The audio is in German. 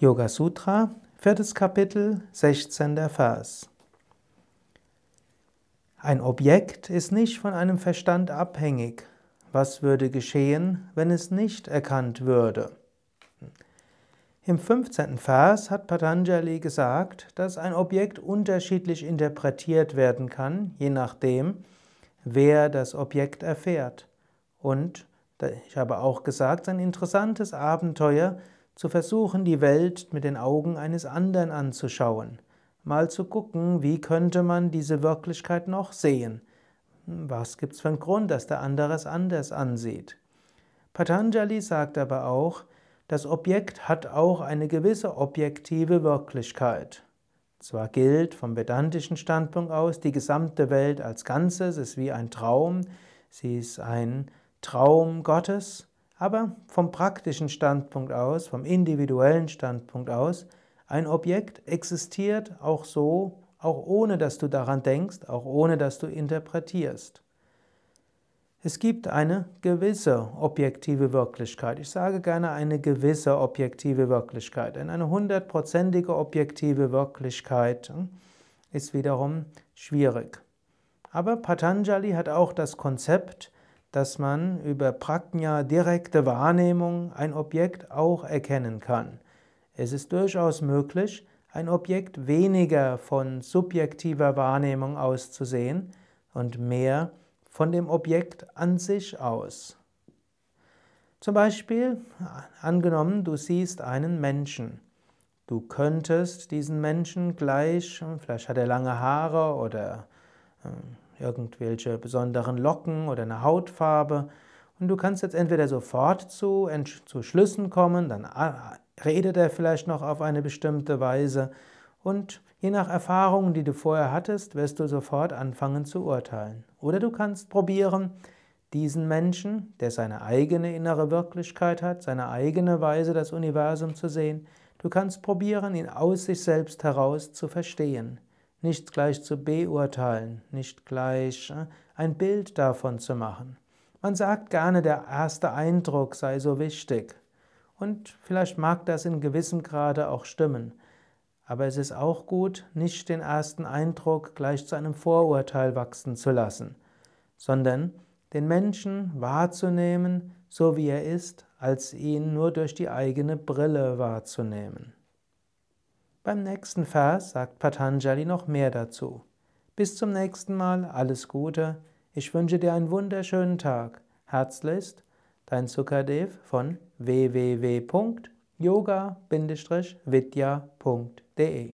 Yoga Sutra, viertes Kapitel, 16. Vers. Ein Objekt ist nicht von einem Verstand abhängig. Was würde geschehen, wenn es nicht erkannt würde? Im 15. Vers hat Patanjali gesagt, dass ein Objekt unterschiedlich interpretiert werden kann, je nachdem, wer das Objekt erfährt. Und ich habe auch gesagt, ein interessantes Abenteuer, zu versuchen, die Welt mit den Augen eines anderen anzuschauen, mal zu gucken, wie könnte man diese Wirklichkeit noch sehen. Was gibt es für einen Grund, dass der andere es anders ansieht? Patanjali sagt aber auch, das Objekt hat auch eine gewisse objektive Wirklichkeit. Zwar gilt vom vedantischen Standpunkt aus, die gesamte Welt als Ganzes ist wie ein Traum, sie ist ein Traum Gottes, aber vom praktischen Standpunkt aus, vom individuellen Standpunkt aus, ein Objekt existiert auch so, auch ohne dass du daran denkst, auch ohne dass du interpretierst. Es gibt eine gewisse objektive Wirklichkeit. Ich sage gerne eine gewisse objektive Wirklichkeit. Denn eine hundertprozentige objektive Wirklichkeit hm, ist wiederum schwierig. Aber Patanjali hat auch das Konzept, dass man über Prajna, direkte Wahrnehmung, ein Objekt auch erkennen kann. Es ist durchaus möglich, ein Objekt weniger von subjektiver Wahrnehmung auszusehen und mehr von dem Objekt an sich aus. Zum Beispiel, angenommen, du siehst einen Menschen. Du könntest diesen Menschen gleich, vielleicht hat er lange Haare oder ähm, irgendwelche besonderen Locken oder eine Hautfarbe. Und du kannst jetzt entweder sofort zu, zu Schlüssen kommen, dann redet er vielleicht noch auf eine bestimmte Weise und je nach Erfahrungen, die du vorher hattest, wirst du sofort anfangen zu urteilen. Oder du kannst probieren, diesen Menschen, der seine eigene innere Wirklichkeit hat, seine eigene Weise, das Universum zu sehen, du kannst probieren, ihn aus sich selbst heraus zu verstehen nicht gleich zu beurteilen, nicht gleich äh, ein Bild davon zu machen. Man sagt gerne, der erste Eindruck sei so wichtig. Und vielleicht mag das in gewissem Grade auch stimmen. Aber es ist auch gut, nicht den ersten Eindruck gleich zu einem Vorurteil wachsen zu lassen, sondern den Menschen wahrzunehmen, so wie er ist, als ihn nur durch die eigene Brille wahrzunehmen. Beim nächsten Vers sagt Patanjali noch mehr dazu. Bis zum nächsten Mal, alles Gute. Ich wünsche dir einen wunderschönen Tag. Herzlichst, dein Sukadev von www.yoga-vidya.de